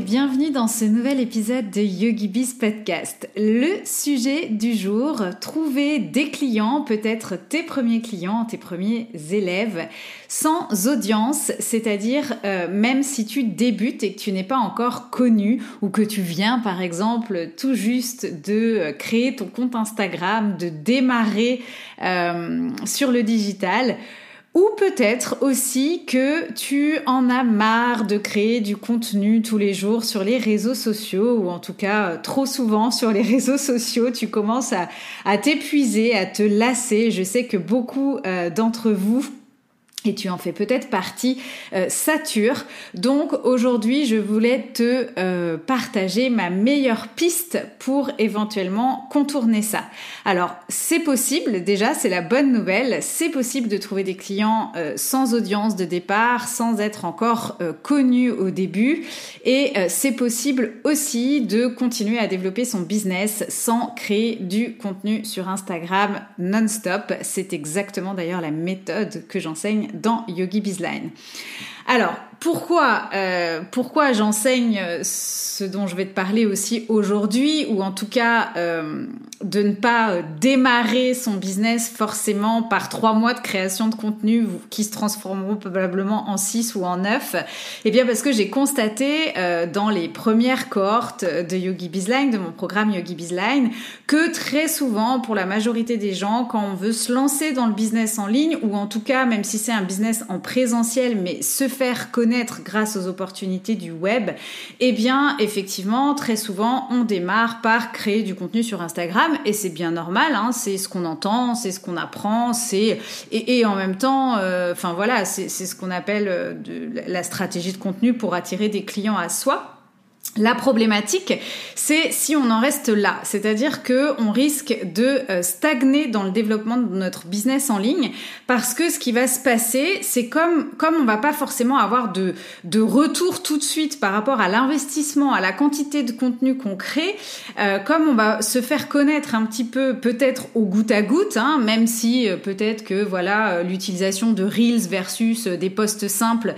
bienvenue dans ce nouvel épisode de YogiBiz Podcast. Le sujet du jour, trouver des clients, peut-être tes premiers clients, tes premiers élèves, sans audience, c'est-à-dire euh, même si tu débutes et que tu n'es pas encore connu ou que tu viens par exemple tout juste de euh, créer ton compte Instagram, de démarrer euh, sur le digital. Ou peut-être aussi que tu en as marre de créer du contenu tous les jours sur les réseaux sociaux, ou en tout cas trop souvent sur les réseaux sociaux, tu commences à, t'épuiser, à te lasser. Je sais que beaucoup euh, d'entre vous tu en fais peut-être partie, euh, sature. Donc aujourd'hui, je voulais te euh, partager ma meilleure piste pour éventuellement contourner ça. Alors, c'est possible, déjà, c'est la bonne nouvelle, c'est possible de trouver des clients euh, sans audience de départ, sans être encore connu au début, et c'est possible aussi de continuer à développer son business sans créer du contenu sur Instagram non-stop. C'est exactement d'ailleurs la méthode que j'enseigne dans Yogi Bizline. Alors, pourquoi, euh, pourquoi j'enseigne ce dont je vais te parler aussi aujourd'hui, ou en tout cas euh, de ne pas euh, démarrer son business forcément par trois mois de création de contenu qui se transformeront probablement en six ou en neuf? Eh bien parce que j'ai constaté dans les premières cohortes de Yogi Bizline, de mon programme Yogi Bizline, que très souvent, pour la majorité des gens, quand on veut se lancer dans le business en ligne, ou en tout cas même si c'est un business en présentiel, mais se faire connaître grâce aux opportunités du web, eh bien effectivement très souvent on démarre par créer du contenu sur Instagram et c'est bien normal, hein, c'est ce qu'on entend, c'est ce qu'on apprend, c'est et, en même temps, euh, enfin voilà, c'est ce qu'on appelle euh, la stratégie de contenu pour attirer des clients à soi. La problématique, c'est si on en reste là, c'est-à-dire que on risque de euh, stagner dans le développement de notre business en ligne parce que ce qui va se passer, c'est comme comme on va pas forcément avoir de de retour tout de suite par rapport à l'investissement, à la quantité de contenu qu'on crée, euh, comme on va se faire connaître un petit peu peut-être au goutte à goutte, hein, même si euh, peut-être que voilà l'utilisation de reels versus des posts simples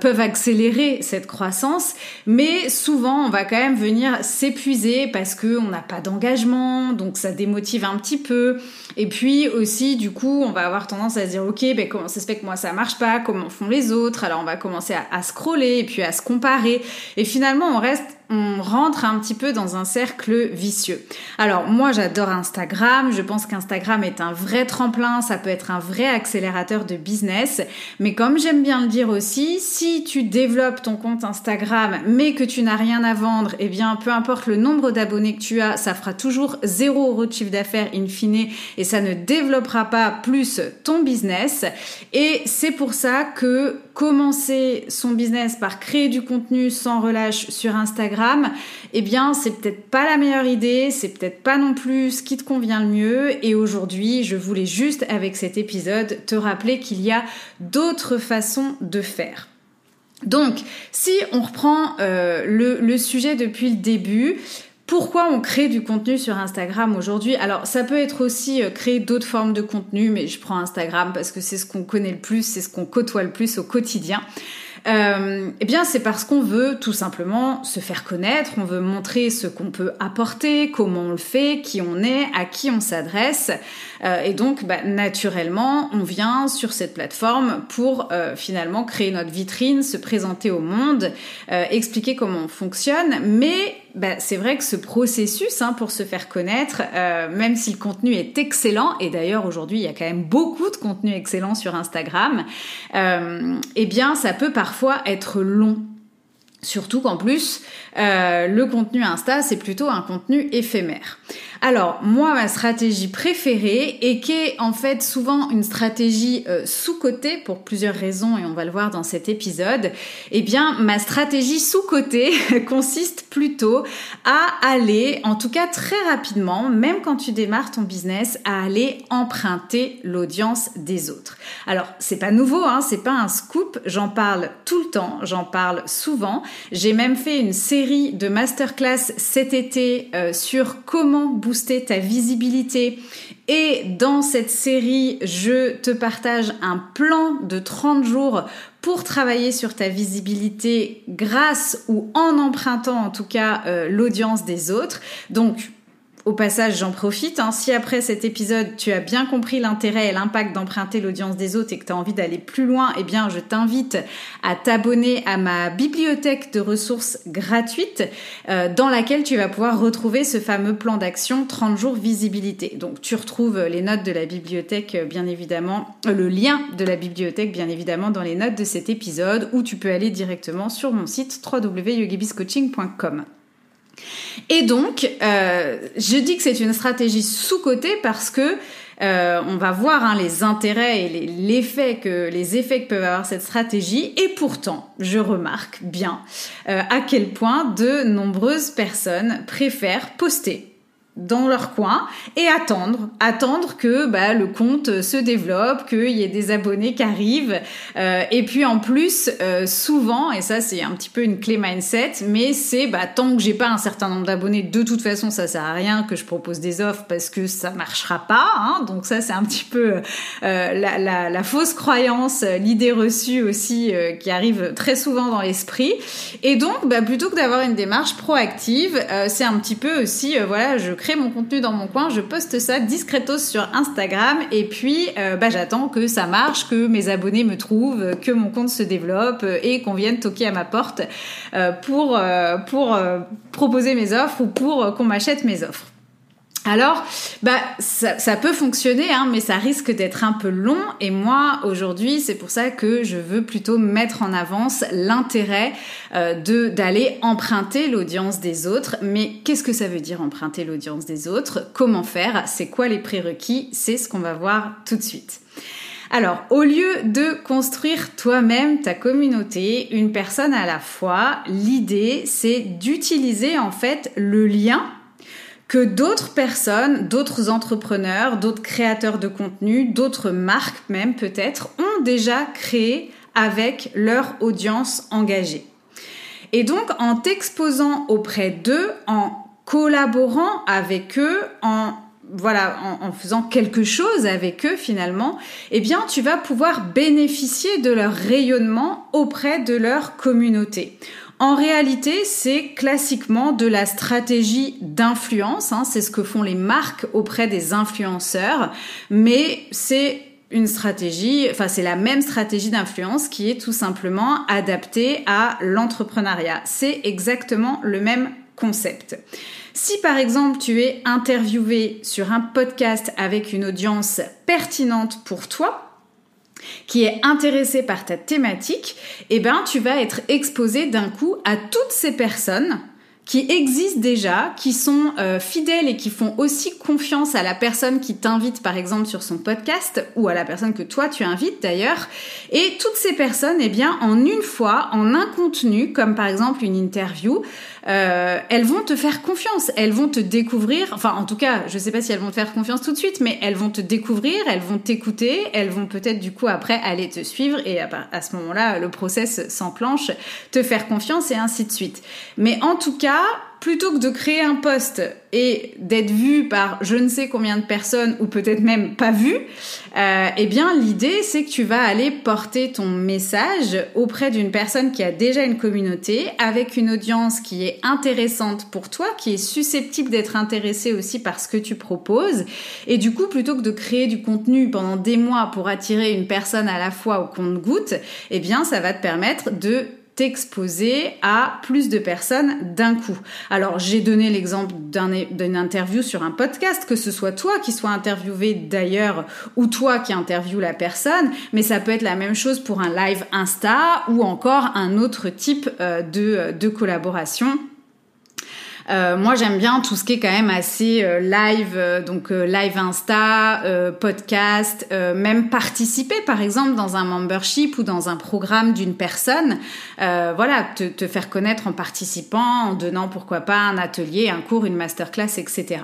peuvent accélérer cette croissance, mais souvent on va quand même venir s'épuiser parce que on n'a pas d'engagement, donc ça démotive un petit peu. Et puis aussi, du coup, on va avoir tendance à se dire, ok, ben comment ça se fait que moi ça marche pas, comment font les autres? Alors on va commencer à, à scroller et puis à se comparer. Et finalement, on reste on rentre un petit peu dans un cercle vicieux. Alors moi j'adore Instagram, je pense qu'Instagram est un vrai tremplin, ça peut être un vrai accélérateur de business, mais comme j'aime bien le dire aussi, si tu développes ton compte Instagram mais que tu n'as rien à vendre, eh bien peu importe le nombre d'abonnés que tu as, ça fera toujours 0 euros de chiffre d'affaires in fine et ça ne développera pas plus ton business. Et c'est pour ça que commencer son business par créer du contenu sans relâche sur Instagram, eh bien, c'est peut-être pas la meilleure idée, c'est peut-être pas non plus ce qui te convient le mieux. Et aujourd'hui, je voulais juste, avec cet épisode, te rappeler qu'il y a d'autres façons de faire. Donc, si on reprend euh, le, le sujet depuis le début, pourquoi on crée du contenu sur Instagram aujourd'hui? Alors ça peut être aussi euh, créer d'autres formes de contenu, mais je prends Instagram parce que c'est ce qu'on connaît le plus, c'est ce qu'on côtoie le plus au quotidien. Euh, eh bien, c'est parce qu'on veut tout simplement se faire connaître, on veut montrer ce qu'on peut apporter, comment on le fait, qui on est, à qui on s'adresse. Euh, et donc, bah, naturellement, on vient sur cette plateforme pour finalement créer notre vitrine, se présenter au monde, expliquer comment on fonctionne. Mais bah, c'est vrai que ce processus hein, pour se faire connaître, euh, même si le contenu est excellent, et d'ailleurs aujourd'hui il y a quand même beaucoup de contenu excellent sur Instagram, euh, eh bien ça peut parfois être long. Surtout qu'en plus, euh, le contenu Insta, c'est plutôt un contenu éphémère. Alors, moi, ma stratégie préférée, et qui est en fait souvent une stratégie euh, sous-cotée pour plusieurs raisons, et on va le voir dans cet épisode, eh bien, ma stratégie sous-cotée consiste plutôt à aller, en tout cas très rapidement, même quand tu démarres ton business, à aller emprunter l'audience des autres. Alors, c'est pas nouveau, hein, c'est pas un scoop, j'en parle tout le temps, j'en parle souvent. J'ai même fait une série de masterclass cet été euh, sur comment booster ta visibilité. Et dans cette série, je te partage un plan de 30 jours pour travailler sur ta visibilité grâce ou en empruntant en tout cas euh, l'audience des autres. Donc au passage, j'en profite. Hein. Si après cet épisode, tu as bien compris l'intérêt et l'impact d'emprunter l'audience des autres et que tu as envie d'aller plus loin, eh bien, je t'invite à t'abonner à ma bibliothèque de ressources gratuites euh, dans laquelle tu vas pouvoir retrouver ce fameux plan d'action 30 jours visibilité. Donc, tu retrouves les notes de la bibliothèque, euh, bien évidemment, euh, le lien de la bibliothèque, bien évidemment, dans les notes de cet épisode ou tu peux aller directement sur mon site www.yogibiscoaching.com. Et donc, euh, je dis que c'est une stratégie sous-cotée parce que euh, on va voir hein, les intérêts et les effets que peuvent avoir cette stratégie. Et pourtant, je remarque bien euh, à quel point de nombreuses personnes préfèrent poster dans leur coin et attendre, attendre que bah, le compte se développe, qu'il y ait des abonnés qui arrivent. Euh, et puis en plus, euh, souvent, et ça c'est un petit peu une clé mindset, mais c'est bah, tant que j'ai pas un certain nombre d'abonnés, de toute façon ça sert à rien que je propose des offres parce que ça marchera pas. Hein. Donc ça c'est un petit peu euh, la, la, la, fausse croyance, l'idée reçue aussi euh, qui arrive très souvent dans l'esprit. Et donc bah, plutôt que d'avoir une démarche proactive, euh, c'est un petit peu aussi, voilà, je crée mon contenu dans mon coin, je poste ça discretos sur Instagram et puis euh, bah, j'attends que ça marche, que mes abonnés me trouvent, que mon compte se développe et qu'on vienne toquer à ma porte euh, pour, euh, pour proposer mes offres ou pour qu'on m'achète mes offres. Alors, bah, ça, peut fonctionner, hein, mais ça risque d'être un peu long. Et moi, aujourd'hui, c'est pour ça que je veux plutôt mettre en avance l'intérêt euh, d'aller emprunter l'audience des autres. Mais qu'est-ce que ça veut dire emprunter l'audience des autres? Comment faire? C'est quoi les prérequis? C'est ce qu'on va voir tout de suite. Alors, au lieu de construire toi-même ta communauté, une personne à la fois, l'idée, c'est d'utiliser en fait le lien que d'autres personnes, d'autres entrepreneurs, d'autres créateurs de contenu, d'autres marques même peut-être, ont déjà créé avec leur audience engagée. Et donc en t'exposant auprès d'eux, en collaborant avec eux, en voilà, en, en, faisant quelque chose avec eux finalement, eh bien, tu vas pouvoir bénéficier de leur rayonnement auprès de leur communauté. En réalité, c'est classiquement de la stratégie d'influence. Hein. c'est ce que font les marques auprès des influenceurs, mais c'est une stratégie, enfin c'est la même stratégie d'influence qui est tout simplement adaptée à l'entrepreneuriat. C'est exactement le même concept. Si par exemple tu es interviewé sur un podcast avec une audience pertinente pour toi, qui est intéressé par ta thématique, eh ben, tu vas être exposé d'un coup à toutes ces personnes qui existent déjà, qui sont euh, fidèles et qui font aussi confiance à la personne qui t'invite par exemple sur son podcast ou à la personne que toi tu invites d'ailleurs. Et toutes ces personnes, eh bien, en une fois, en un contenu, comme par exemple une interview, euh, elles vont te faire confiance, elles vont te découvrir. Enfin, en tout cas, je sais pas si elles vont te faire confiance tout de suite, mais elles vont te découvrir, elles vont t'écouter, elles vont peut-être du coup après aller te suivre et à, à ce moment-là, le process s'enclenche, te faire confiance et ainsi de suite. Mais en tout cas, plutôt que de créer un poste et d'être vu par je ne sais combien de personnes ou peut-être même pas vu, euh, eh bien l'idée c'est que tu vas aller porter ton message auprès d'une personne qui a déjà une communauté avec une audience qui est intéressante pour toi, qui est susceptible d'être intéressée aussi par ce que tu proposes. Et du coup, plutôt que de créer du contenu pendant des mois pour attirer une personne à la fois au compte-goutte, eh bien ça va te permettre de t'exposer à plus de personnes d'un coup. Alors j'ai donné l'exemple d'une interview sur un podcast, que ce soit toi qui sois interviewé d'ailleurs ou toi qui interviewe la personne, mais ça peut être la même chose pour un live Insta ou encore un autre type euh, de, de collaboration moi, j'aime bien tout ce qui est quand même assez live, donc live Insta, podcast, même participer, par exemple, dans un membership ou dans un programme d'une personne. voilà, te, te, faire connaître en participant, en donnant pourquoi pas un atelier, un cours, une masterclass, etc.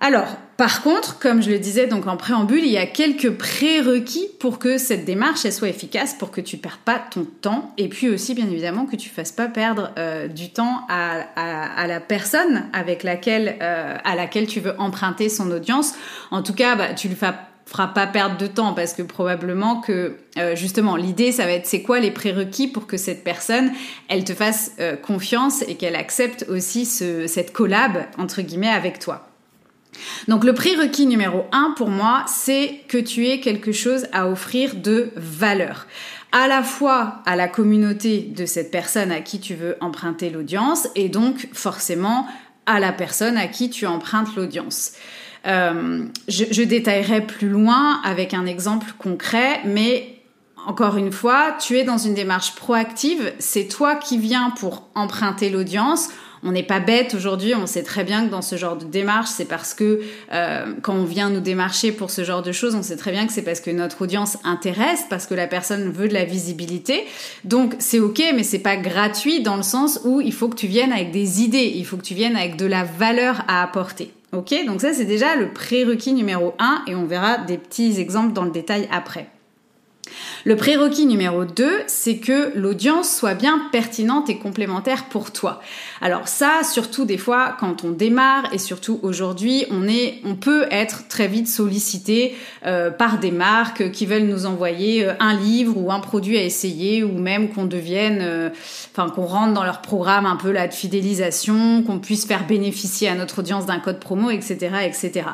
Alors, par contre, comme je le disais donc en préambule, il y a quelques prérequis pour que cette démarche elle soit efficace, pour que tu ne perdes pas ton temps, et puis aussi bien évidemment que tu fasses pas perdre euh, du temps à, la personne avec laquelle euh, à laquelle tu veux emprunter son audience. En tout cas, bah, tu ne feras pas perdre de temps parce que probablement que euh, justement l'idée ça va être c'est quoi les prérequis pour que cette personne elle te fasse confiance et qu'elle accepte aussi cette collab entre guillemets avec toi. Donc le prérequis numéro un pour moi, c'est que tu aies quelque chose à offrir de valeur. À la fois à la communauté de cette personne à qui tu veux emprunter l'audience et donc forcément à la personne à qui tu empruntes l'audience. Euh, je, je détaillerai plus loin avec un exemple concret, mais encore une fois, tu es dans une démarche proactive, c'est toi qui viens pour emprunter l'audience on n'est pas bête aujourd'hui, on sait très bien que dans ce genre de démarche, c'est parce que euh, quand on vient nous démarcher pour ce genre de choses, on sait très bien que c'est parce que notre audience intéresse, parce que la personne veut de la visibilité. Donc c'est ok, mais c'est pas gratuit dans le sens où il faut que tu viennes avec des idées, il faut que tu viennes avec de la valeur à apporter. Ok, donc ça c'est déjà le prérequis numéro un et on verra des petits exemples dans le détail après. Le prérequis numéro 2, c'est que l'audience soit bien pertinente et complémentaire pour toi. Alors ça, surtout des fois quand on démarre et surtout aujourd'hui, on peut être très vite sollicité euh, par des marques qui veulent nous envoyer euh, un livre ou un produit à essayer ou même qu'on devienne, euh, enfin qu'on rentre dans leur programme un peu de fidélisation, qu'on puisse faire bénéficier à notre audience d'un code promo, etc., etc.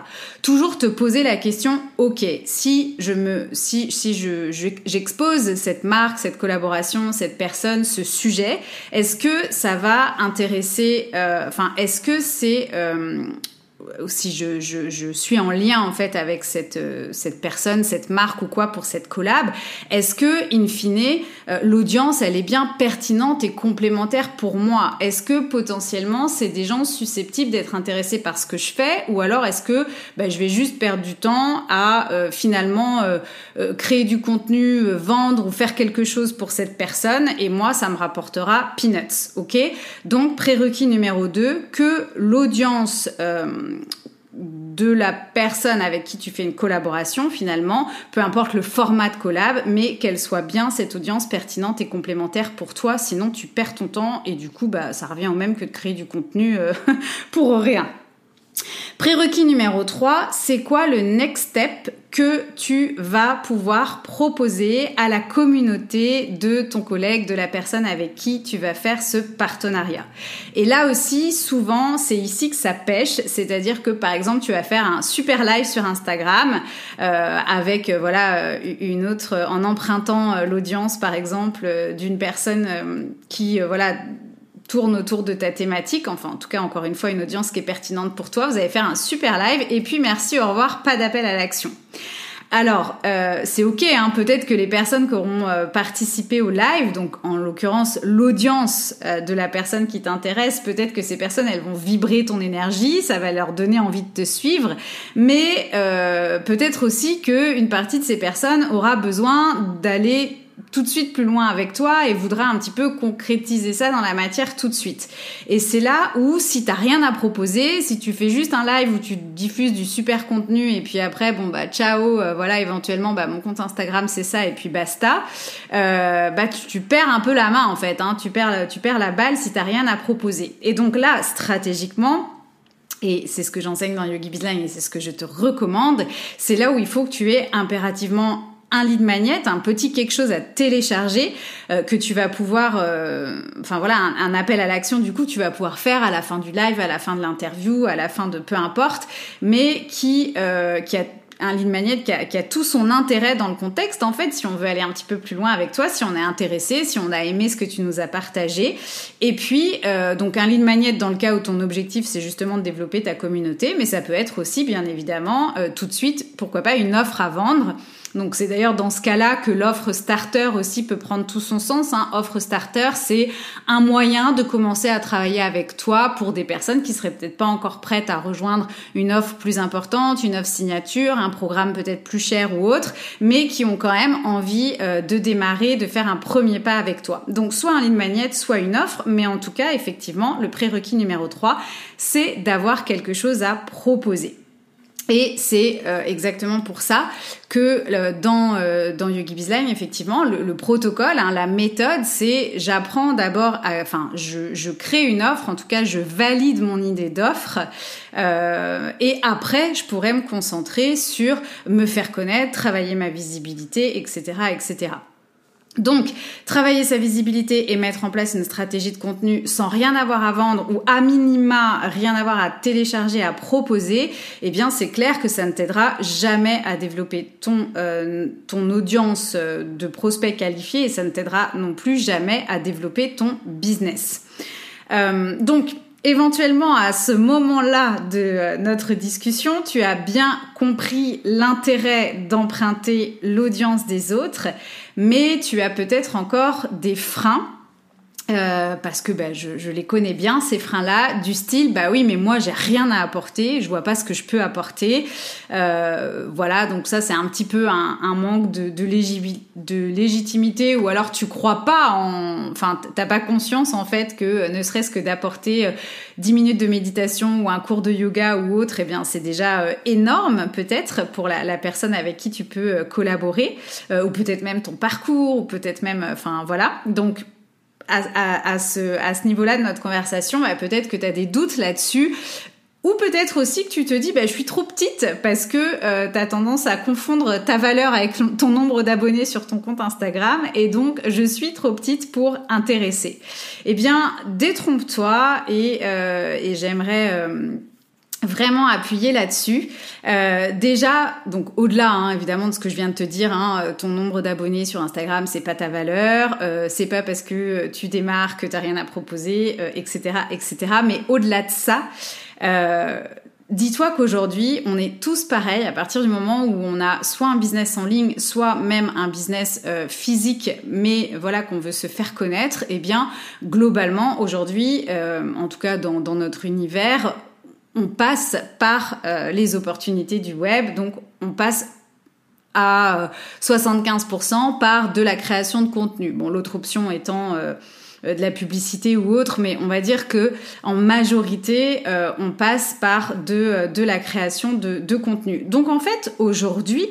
Toujours te poser la question, ok, si je me, si si je, je j'expose cette marque, cette collaboration, cette personne, ce sujet, est-ce que ça va intéresser, euh, enfin, est-ce que c'est euh, si je, je, je, suis en lien en fait avec cette, euh, cette personne, cette marque ou quoi pour cette collab, est-ce que, in fine, euh, l'audience, elle est bien pertinente et complémentaire pour moi? Est-ce que potentiellement, c'est des gens susceptibles d'être intéressés par ce que je fais? Ou alors est-ce que bah, je vais juste perdre du temps à euh, finalement créer du contenu, vendre ou faire quelque chose pour cette personne? Et moi, ça me rapportera peanuts, ok? Donc, prérequis numéro 2, que l'audience de la personne avec qui tu fais une collaboration finalement, peu importe le format de collab, mais qu'elle soit bien cette audience pertinente et complémentaire pour toi, sinon tu perds ton temps et du coup bah ça revient au même que de créer du contenu euh, pour rien. Prérequis numéro 3, c'est quoi le next step que tu vas pouvoir proposer à la communauté de ton collègue, de la personne avec qui tu vas faire ce partenariat? Et là aussi, souvent, c'est ici que ça pêche, c'est-à-dire que par exemple, tu vas faire un super live sur Instagram euh, avec euh, voilà euh, une autre en empruntant l'audience par exemple d'une personne qui voilà tourne autour de ta thématique, enfin en tout cas encore une fois une audience qui est pertinente pour toi, vous allez faire un super live. Et puis merci, au revoir, pas d'appel à l'action. Alors, euh, c'est ok, hein, peut-être que les personnes qui auront euh, participé au live, donc en l'occurrence l'audience euh, de la personne qui t'intéresse, peut-être que ces personnes, elles vont vibrer ton énergie, ça va leur donner envie de te suivre, mais peut-être aussi qu'une partie de ces personnes aura besoin d'aller tout de suite plus loin avec toi et voudra un petit peu concrétiser ça dans la matière tout de suite. Et c'est là où si t'as rien à proposer, si tu fais juste un live où tu diffuses du super contenu et puis après bon bah ciao, euh, voilà éventuellement bah mon compte Instagram c'est ça et puis basta, euh, bah tu, perds un peu la main en fait, hein, tu perds tu perds la balle si t'as rien à proposer. Et donc là stratégiquement et c'est ce que j'enseigne dans Yogi Bizline et c'est ce que je te recommande, c'est là où il faut que tu aies impérativement un lead magnet, un petit quelque chose à télécharger euh, que tu vas pouvoir, euh, enfin voilà, un, appel à l'action du coup tu vas pouvoir faire à la fin du live, à la fin de l'interview, à la fin de peu importe, mais qui euh, qui a un lead magnet qui a, qui a, tout son intérêt dans le contexte. En fait si on veut aller un petit peu plus loin avec toi si on est intéressé si on a aimé ce que tu nous as partagé. Et puis donc un lead magnet dans le cas où ton objectif c'est justement de développer ta communauté mais ça peut être aussi bien évidemment tout de suite pourquoi pas une offre à vendre Donc c'est d'ailleurs dans ce cas-là que l'offre starter aussi peut prendre tout son sens. Hein. Offre starter, c'est un moyen de commencer à travailler avec toi pour des personnes qui seraient peut-être pas encore prêtes à rejoindre une offre plus importante, une offre signature, un programme peut-être plus cher ou autre, mais qui ont quand même envie euh, de démarrer, de faire un premier pas avec toi. Donc soit un lead magnet, soit une offre, mais en tout cas, effectivement, le prérequis numéro 3, c'est d'avoir quelque chose à proposer. Et c'est euh, exactement pour ça que euh, dans, euh, dans Yogi Bizline, effectivement, le, protocole, hein, la méthode, c'est j'apprends d'abord, enfin, je, je, crée une offre, en tout cas, je valide mon idée d'offre, et après, je pourrais me concentrer sur me faire connaître, travailler ma visibilité, etc., etc. Donc, travailler sa visibilité et mettre en place une stratégie de contenu sans rien avoir à vendre ou à minima rien avoir à télécharger, à proposer, eh bien, c'est clair que ça ne t'aidera jamais à développer ton, euh, ton audience euh, de prospects qualifiés et ça ne t'aidera non plus jamais à développer ton business. Euh, donc, éventuellement à ce moment-là de euh, notre discussion, tu as bien compris l'intérêt d'emprunter l'audience des autres, mais tu as peut-être encore des freins euh, parce que bah, je, je, les connais bien ces freins-là, du style bah oui mais moi j'ai rien à apporter, je vois pas ce que je peux apporter, euh, voilà donc ça c'est un petit peu un, un manque de, de, légitimité ou alors tu crois pas en, enfin t'as pas conscience en fait que ne serait-ce que d'apporter 10 euh, minutes de méditation ou un cours de yoga ou autre, eh bien c'est déjà euh, énorme peut-être pour la, la, personne avec qui tu peux collaborer ou peut-être même ton parcours ou peut-être même, enfin voilà. Donc à, ce, à ce niveau-là de notre conversation, bah, peut-être que tu as des doutes là-dessus. Ou peut-être aussi que tu te dis, bah, je suis trop petite parce que euh, tu as tendance à confondre ta valeur avec ton nombre d'abonnés sur ton compte Instagram et donc je suis trop petite pour intéresser. Eh bien, détrompe-toi et, euh, et j'aimerais... Euh, vraiment appuyer là-dessus. Euh, déjà, donc au-delà hein, évidemment de ce que je viens de te dire, hein, euh, ton nombre d'abonnés sur Instagram, c'est pas ta valeur, euh, c'est pas parce que tu démarres que t'as rien à proposer, etc., etc. Mais au-delà de ça. Dis-toi qu'aujourd'hui, on est tous pareils à partir du moment où on a soit un business en ligne, soit même un business physique, mais voilà qu'on veut se faire connaître. Eh bien, globalement, aujourd'hui, en tout cas dans, dans notre univers, on passe par euh, les opportunités du web, donc on passe à 75% euh, par de la création de contenu. Bon, l'autre option étant euh, de la publicité ou autre, mais on va dire que en majorité, on passe par de, de la création de, de contenu. Donc en fait, aujourd'hui,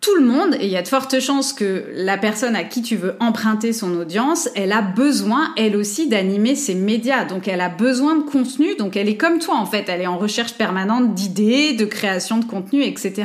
tout le monde, et il y a de fortes chances que la personne à qui tu veux emprunter son audience, elle a besoin, elle aussi, d'animer ses médias. Donc elle a besoin de contenu, donc elle est comme toi en fait, elle est en recherche permanente d'idées, de création de contenu, etc.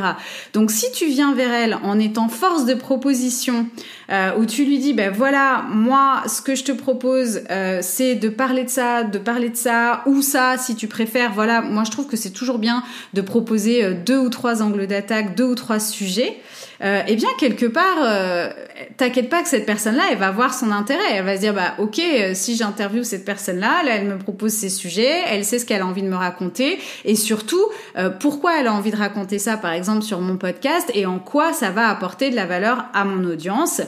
Donc si tu viens vers elle en étant force de proposition, euh, où tu lui dis, ben voilà, moi, ce que je te propose, euh, c'est de parler de ça, de parler de ça, ou ça, si tu préfères, voilà, moi je trouve que c'est toujours bien de proposer euh, deux ou trois angles d'attaque, deux ou trois sujets euh, eh bien quelque part, euh, t'inquiète pas que cette personne-là, elle va voir son intérêt. Elle va se dire, bah ok, euh, si j'interviewe cette personne-là, là, elle me propose ses sujets, elle sait ce qu'elle a envie de me raconter, et surtout, euh, pourquoi elle a envie de raconter ça, par exemple, sur mon podcast, et en quoi ça va apporter de la valeur à mon audience.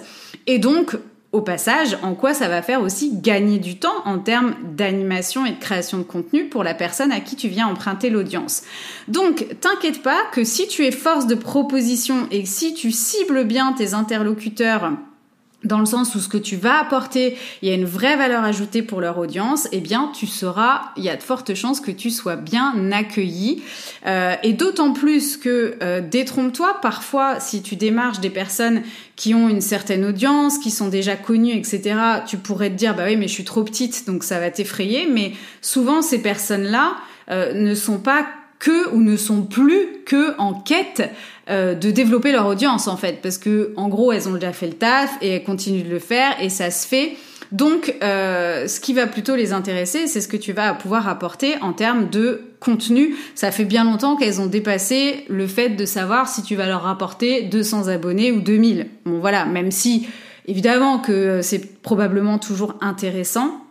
Et donc, au passage, en quoi ça va faire aussi gagner du temps en termes d'animation et de création de contenu pour la personne à qui tu viens emprunter l'audience? Donc, t'inquiète pas que si tu es force de proposition et si tu cibles bien tes interlocuteurs dans le sens où ce que tu vas apporter, il y a une vraie valeur ajoutée pour leur audience, eh bien, tu seras, il y a de fortes chances que tu sois bien accueilli. Euh, et d'autant plus que, euh, détrompe-toi, parfois, si tu démarches des personnes qui ont une certaine audience, qui sont déjà connues, etc., tu pourrais te dire, bah oui, mais je suis trop petite, donc ça va t'effrayer. Mais souvent, ces personnes-là euh, ne sont pas que ou ne sont plus que en quête euh, de développer leur audience en fait. Parce que en gros elles ont déjà fait le taf et elles continuent de le faire et ça se fait. Donc euh, ce qui va plutôt les intéresser c'est ce que tu vas pouvoir apporter en termes de contenu. Ça fait bien longtemps qu'elles ont dépassé le fait de savoir si tu vas leur rapporter 200 abonnés ou 2000 bon voilà même si évidemment que c'est probablement toujours intéressant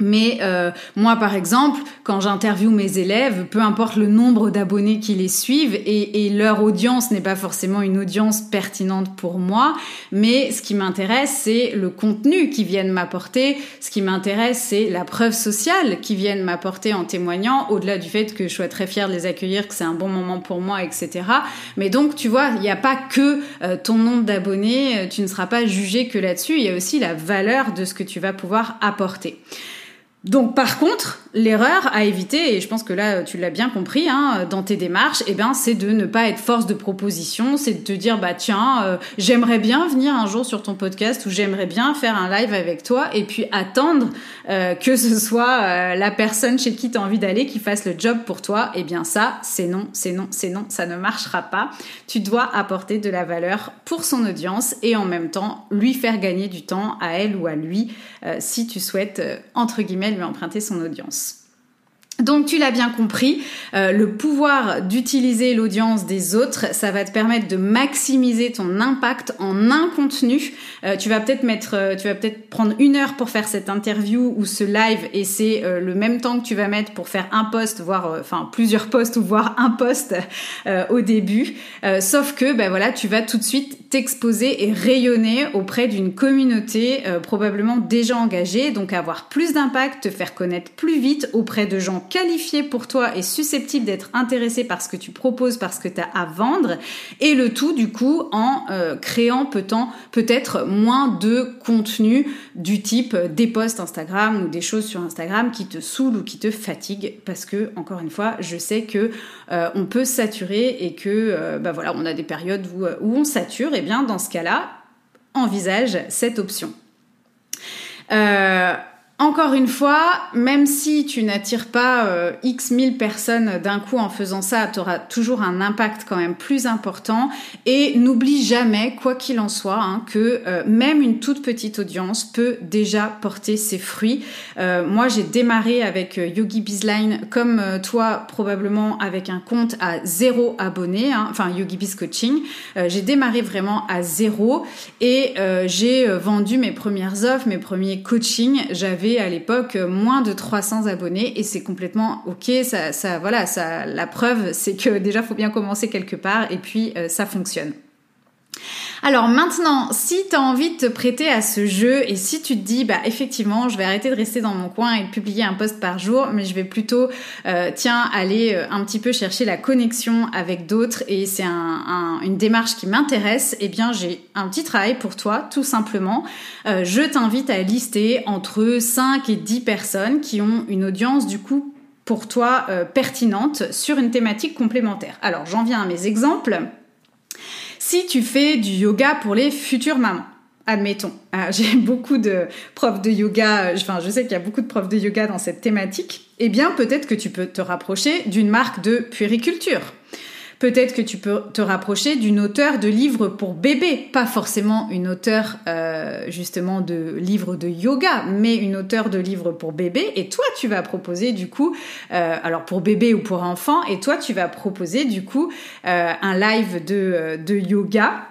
Mais euh, moi, par exemple, quand j'interviewe mes élèves, peu importe le nombre d'abonnés qui les suivent, et, et leur audience n'est pas forcément une audience pertinente pour moi, mais ce qui m'intéresse, c'est le contenu qu'ils viennent m'apporter. Ce qui m'intéresse, c'est la preuve sociale qu'ils viennent m'apporter en témoignant, au-delà du fait que je sois très fière de les accueillir, que c'est un bon moment pour moi, etc. Mais donc, tu vois, il n'y a pas que euh, ton nombre d'abonnés, euh, tu ne seras pas jugé que là-dessus, il y a aussi la valeur de ce que tu vas pouvoir apporter. Donc par contre, l'erreur à éviter, et je pense que là tu l'as bien compris hein, dans tes démarches, eh ben c'est de ne pas être force de proposition, c'est de te dire bah tiens, euh, j'aimerais bien venir un jour sur ton podcast ou j'aimerais bien faire un live avec toi, et puis attendre euh, que ce soit euh, la personne chez qui tu as envie d'aller qui fasse le job pour toi. Eh bien ça, c'est non, c'est non, c'est non, ça ne marchera pas. Tu dois apporter de la valeur pour son audience et en même temps lui faire gagner du temps à elle ou à lui si tu souhaites entre guillemets lui emprunter son audience. Donc tu l'as bien compris, euh, le pouvoir d'utiliser l'audience des autres, ça va te permettre de maximiser ton impact en un contenu. Euh, tu vas peut-être mettre, euh, tu vas peut-être prendre une heure pour faire cette interview ou ce live, et c'est le même temps que tu vas mettre pour faire un post, voire enfin plusieurs posts ou voire un post au début. sauf que ben voilà, tu vas tout de suite t'exposer et rayonner auprès d'une communauté probablement déjà engagée, donc avoir plus d'impact, te faire connaître plus vite auprès de gens qualifié pour toi et susceptible d'être intéressé par ce que tu proposes, par ce que tu as à vendre, et le tout du coup en euh, créant peut-être moins de contenu du type des posts Instagram ou des choses sur Instagram qui te saoulent ou qui te fatiguent, parce que encore une fois, je sais que euh, on peut saturer et que euh, bah voilà, on a des périodes où, on sature, et bien dans ce cas-là, envisage cette option. Encore une fois, même si tu n'attires pas euh, X mille personnes d'un coup en faisant ça, tu auras toujours un impact quand même plus important. Et n'oublie jamais, quoi qu'il en soit, hein, que euh, même une toute petite audience peut déjà porter ses fruits. Euh, moi, j'ai démarré avec Yogi Bizline, comme toi probablement avec un compte à zéro abonné, hein, enfin Yogi Biz Coaching. j'ai démarré vraiment à zéro et j'ai vendu mes premières offres, mes premiers coachings. À l'époque moins de 300 abonnés et c'est complètement ok. Ça, voilà, ça, la preuve, c'est que déjà faut bien commencer quelque part et puis euh, ça fonctionne. Alors maintenant, si tu as envie de te prêter à ce jeu et si tu te dis bah effectivement, je vais arrêter de rester dans mon coin et de publier un post par jour, mais je vais plutôt euh, tiens aller euh, un petit peu chercher la connexion avec d'autres et c'est une démarche qui m'intéresse, eh bien j'ai un petit travail pour toi tout simplement. Euh, je t'invite à lister entre 5 et 10 personnes qui ont une audience du coup pour toi pertinente sur une thématique complémentaire. Alors j'en viens à mes exemples. Si tu fais du yoga pour les futures mamans, admettons, ah, j'ai beaucoup de profs de yoga, enfin je sais qu'il y a beaucoup de profs de yoga dans cette thématique, eh bien peut-être que tu peux te rapprocher d'une marque de puériculture. Peut-être que tu peux te rapprocher d'une auteure de livres pour bébés, pas forcément une auteure euh, justement de livres de yoga, mais une auteure de livres pour bébés. Et toi, tu vas proposer du coup, euh, alors pour bébé ou pour enfant, et toi, tu vas proposer du coup euh, un live de, de yoga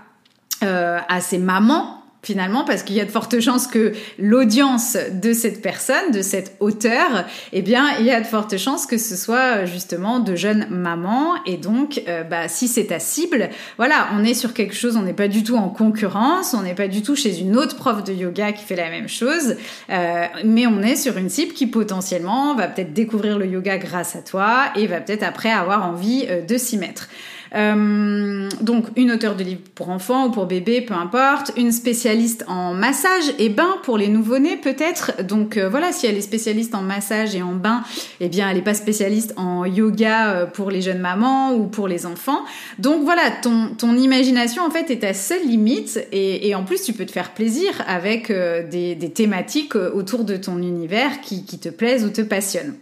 à ces mamans finalement parce qu'il y a de fortes chances que l'audience de cette personne, de cet auteur, eh bien, il y a de fortes chances que ce soit justement de jeunes mamans et donc, euh, bah, si c'est ta cible, voilà, on est sur quelque chose, on n'est pas du tout en concurrence, on n'est pas du tout chez une autre prof de yoga qui fait la même chose, euh, mais on est sur une cible qui potentiellement va peut-être découvrir le yoga grâce à toi et va peut-être après avoir envie euh, de s'y mettre. Euh, donc une auteure de livres pour enfants ou pour bébés, peu importe. Une spécialiste en massage et bain pour les nouveau-nés peut-être. Donc euh, voilà, si elle est spécialiste en massage et en bain, eh bien elle n'est pas spécialiste en yoga euh, pour les jeunes mamans ou pour les enfants. Donc voilà, ton, imagination en fait est ta seule limite et, en plus tu peux te faire plaisir avec des, des, thématiques autour de ton univers qui, qui te plaisent ou te passionnent.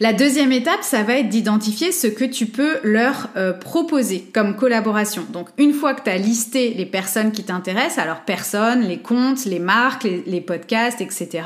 La deuxième étape, ça va être d'identifier ce que tu peux leur euh, proposer comme collaboration. Donc une fois que tu as listé les personnes qui t'intéressent, alors personnes, les comptes, les marques, les, podcasts, etc.,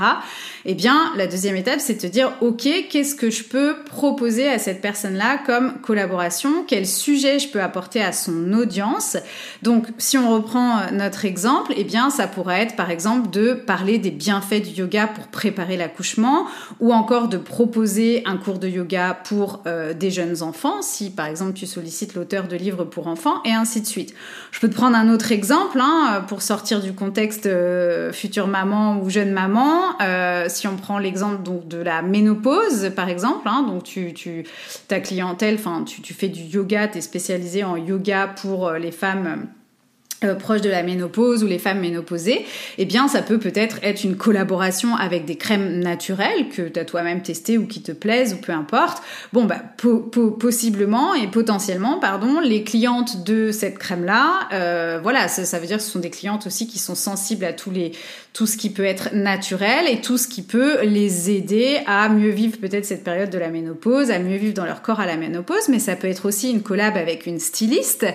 eh bien la deuxième étape, c'est de te dire, ok, qu'est-ce que je peux proposer à cette personne-là comme collaboration? Quel sujet je peux apporter à son audience? Donc si on reprend euh, notre exemple, eh bien ça pourrait être par exemple de parler des bienfaits du yoga pour préparer l'accouchement ou encore de proposer un cours de yoga pour euh, des jeunes enfants, si par exemple tu sollicites l'auteur de livres pour enfants, et ainsi de suite. Je peux te prendre un autre exemple hein, pour sortir du contexte euh, future maman ou jeune maman. Euh, si on prend l'exemple donc de la ménopause, par exemple, hein, donc tu, ta clientèle, enfin tu, tu fais du yoga, tu es spécialisé en yoga pour les femmes euh, proches de la ménopause ou les femmes ménopausées, eh bien ça peut peut-être être une collaboration avec des crèmes naturelles que tu as toi-même testées ou qui te plaisent ou peu importe. Bon bah possiblement et potentiellement pardon, les clientes de cette crème là, euh, voilà, ça, veut dire que ce sont des clientes aussi qui sont sensibles à les tout ce qui peut être naturel et tout ce qui peut les aider à mieux vivre peut-être cette période de la ménopause, à mieux vivre dans leur corps à la ménopause, mais ça peut être aussi une collab avec une styliste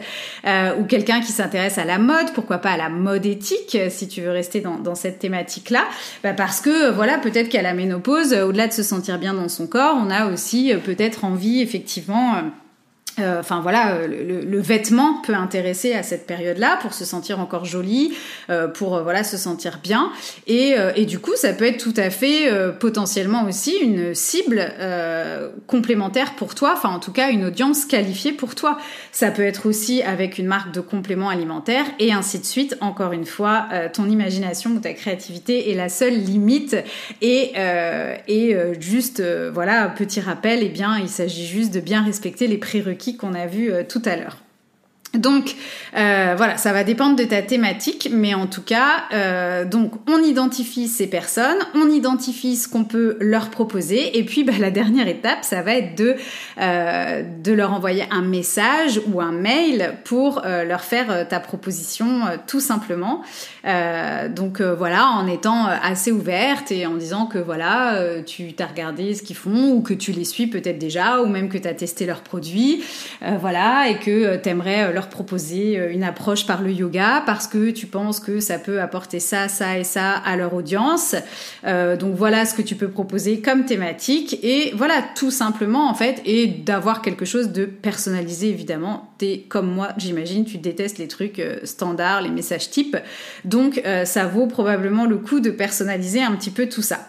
euh, ou quelqu'un qui s'intéresse à la mode, pourquoi pas à la mode éthique, si tu veux rester dans, cette thématique-là, bah parce que voilà, peut-être qu'à la ménopause, au-delà de se sentir bien dans son corps, on a aussi euh, peut-être envie effectivement euh, euh, enfin voilà, euh, le, vêtement peut intéresser à cette période-là pour se sentir encore jolie, euh, pour voilà se sentir bien. Et, et, du coup, ça peut être tout à fait potentiellement aussi une cible complémentaire pour toi, enfin en tout cas une audience qualifiée pour toi. Ça peut être aussi avec une marque de compléments alimentaires et ainsi de suite. Encore une fois, ton imagination ou ta créativité est la seule limite. Et, et juste voilà, petit rappel, eh bien il s'agit juste de bien respecter les prérequis qu'on a vu euh, tout à l'heure. Donc euh, voilà, ça va dépendre de ta thématique, mais en tout cas, euh, donc on identifie ces personnes, on identifie ce qu'on peut leur proposer, et puis bah, la dernière étape, ça va être de euh, de leur envoyer un message ou un mail pour leur faire ta proposition tout simplement. donc voilà, en étant assez ouverte et en disant que voilà, tu t'as regardé ce qu'ils font ou que tu les suis peut-être déjà, ou même que tu as testé leurs produits, voilà, et que tu aimerais leur proposer euh, une approche par le yoga parce que tu penses que ça peut apporter ça, ça et ça à leur audience. Euh, donc voilà ce que tu peux proposer comme thématique et voilà tout simplement en fait et d'avoir quelque chose de personnalisé évidemment. T'es comme moi, j'imagine, tu détestes les trucs euh, standards, les messages types. Donc ça vaut probablement le coup de personnaliser un petit peu tout ça.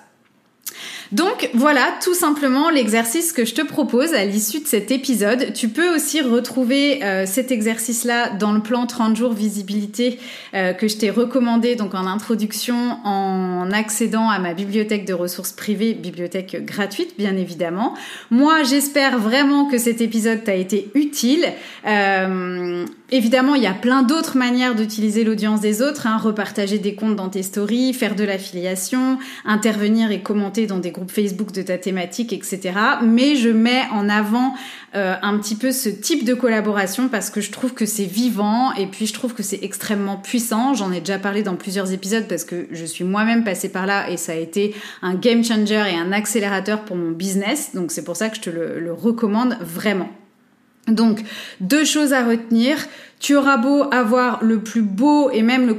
Donc voilà tout simplement l'exercice que je te propose à l'issue de cet épisode. Tu peux aussi retrouver euh, cet exercice-là dans le plan 30 jours visibilité euh, que je t'ai recommandé donc en introduction en accédant à ma bibliothèque de ressources privées, bibliothèque gratuite bien évidemment. Moi j'espère vraiment que cet épisode t'a été utile. Euh, Évidemment, il y a plein d'autres manières d'utiliser l'audience des autres, hein, repartager des comptes dans tes stories, faire de l'affiliation, intervenir et commenter dans des groupes Facebook de ta thématique, etc. Mais je mets en avant euh, un petit peu ce type de collaboration parce que je trouve que c'est vivant et puis je trouve que c'est extrêmement puissant. J'en ai déjà parlé dans plusieurs épisodes parce que je suis moi-même passée par là et ça a été un game changer et un accélérateur pour mon business. Donc c'est pour ça que je te le recommande vraiment. Donc, deux choses à retenir. Tu auras beau avoir le plus beau et même le,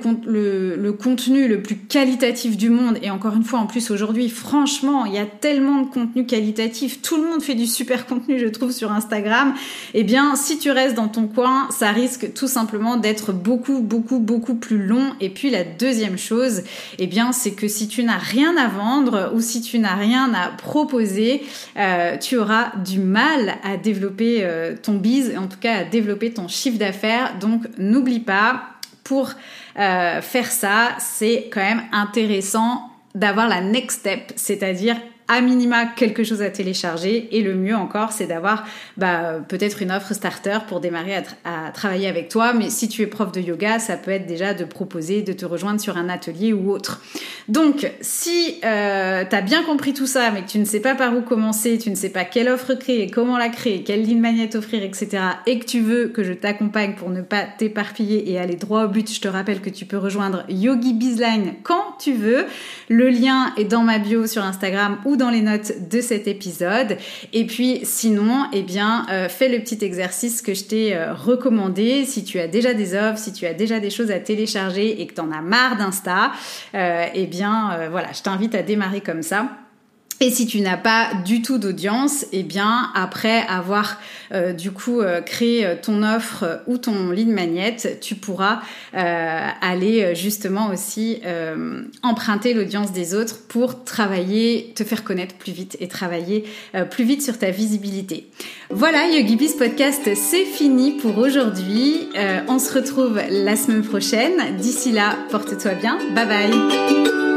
contenu le plus qualitatif du monde, et encore une fois, en plus aujourd'hui, franchement, il y a tellement de contenu qualitatif, tout le monde fait du super contenu, je trouve, sur Instagram, eh bien, si tu restes dans ton coin, ça risque tout simplement d'être beaucoup, beaucoup, beaucoup plus long. Et puis la deuxième chose, eh bien, c'est que si tu n'as rien à vendre ou si tu n'as rien à proposer, euh, tu auras du mal à développer euh, ton biz, en tout cas à développer ton chiffre d'affaires donc n'oublie pas, pour euh, faire ça, c'est quand même intéressant d'avoir la next step, c'est-à-dire à minima quelque chose à télécharger. Et le mieux encore c'est d'avoir bah, peut-être une offre starter pour démarrer à, travailler avec toi. Mais si tu es prof de yoga ça peut être déjà de proposer de te rejoindre sur un atelier ou autre. Donc si euh, tu as bien compris tout ça mais que tu ne sais pas par où commencer tu ne sais pas quelle offre créer comment la créer quelle ligne magnète offrir etc et que tu veux que je t'accompagne pour ne pas t'éparpiller et aller droit au but je te rappelle que tu peux rejoindre Yogi Bizline quand tu veux. Le lien est dans ma bio sur Instagram ou dans les notes de cet épisode. Et puis sinon, eh bien, fais le petit exercice que je t'ai recommandé. Si tu as déjà des offres, si tu as déjà des choses à télécharger et que tu en as marre d'Insta, eh bien, voilà, je t'invite à démarrer comme ça. Et si tu n'as pas du tout d'audience, eh bien après avoir euh, du coup euh, créé euh, ton offre ou ton lead magnet, tu pourras aller justement aussi emprunter l'audience des autres pour travailler, te faire connaître plus vite et travailler plus vite sur ta visibilité. Voilà, YogiBiz Podcast, c'est fini pour aujourd'hui. on se retrouve la semaine prochaine. D'ici là, porte-toi bien. Bye bye.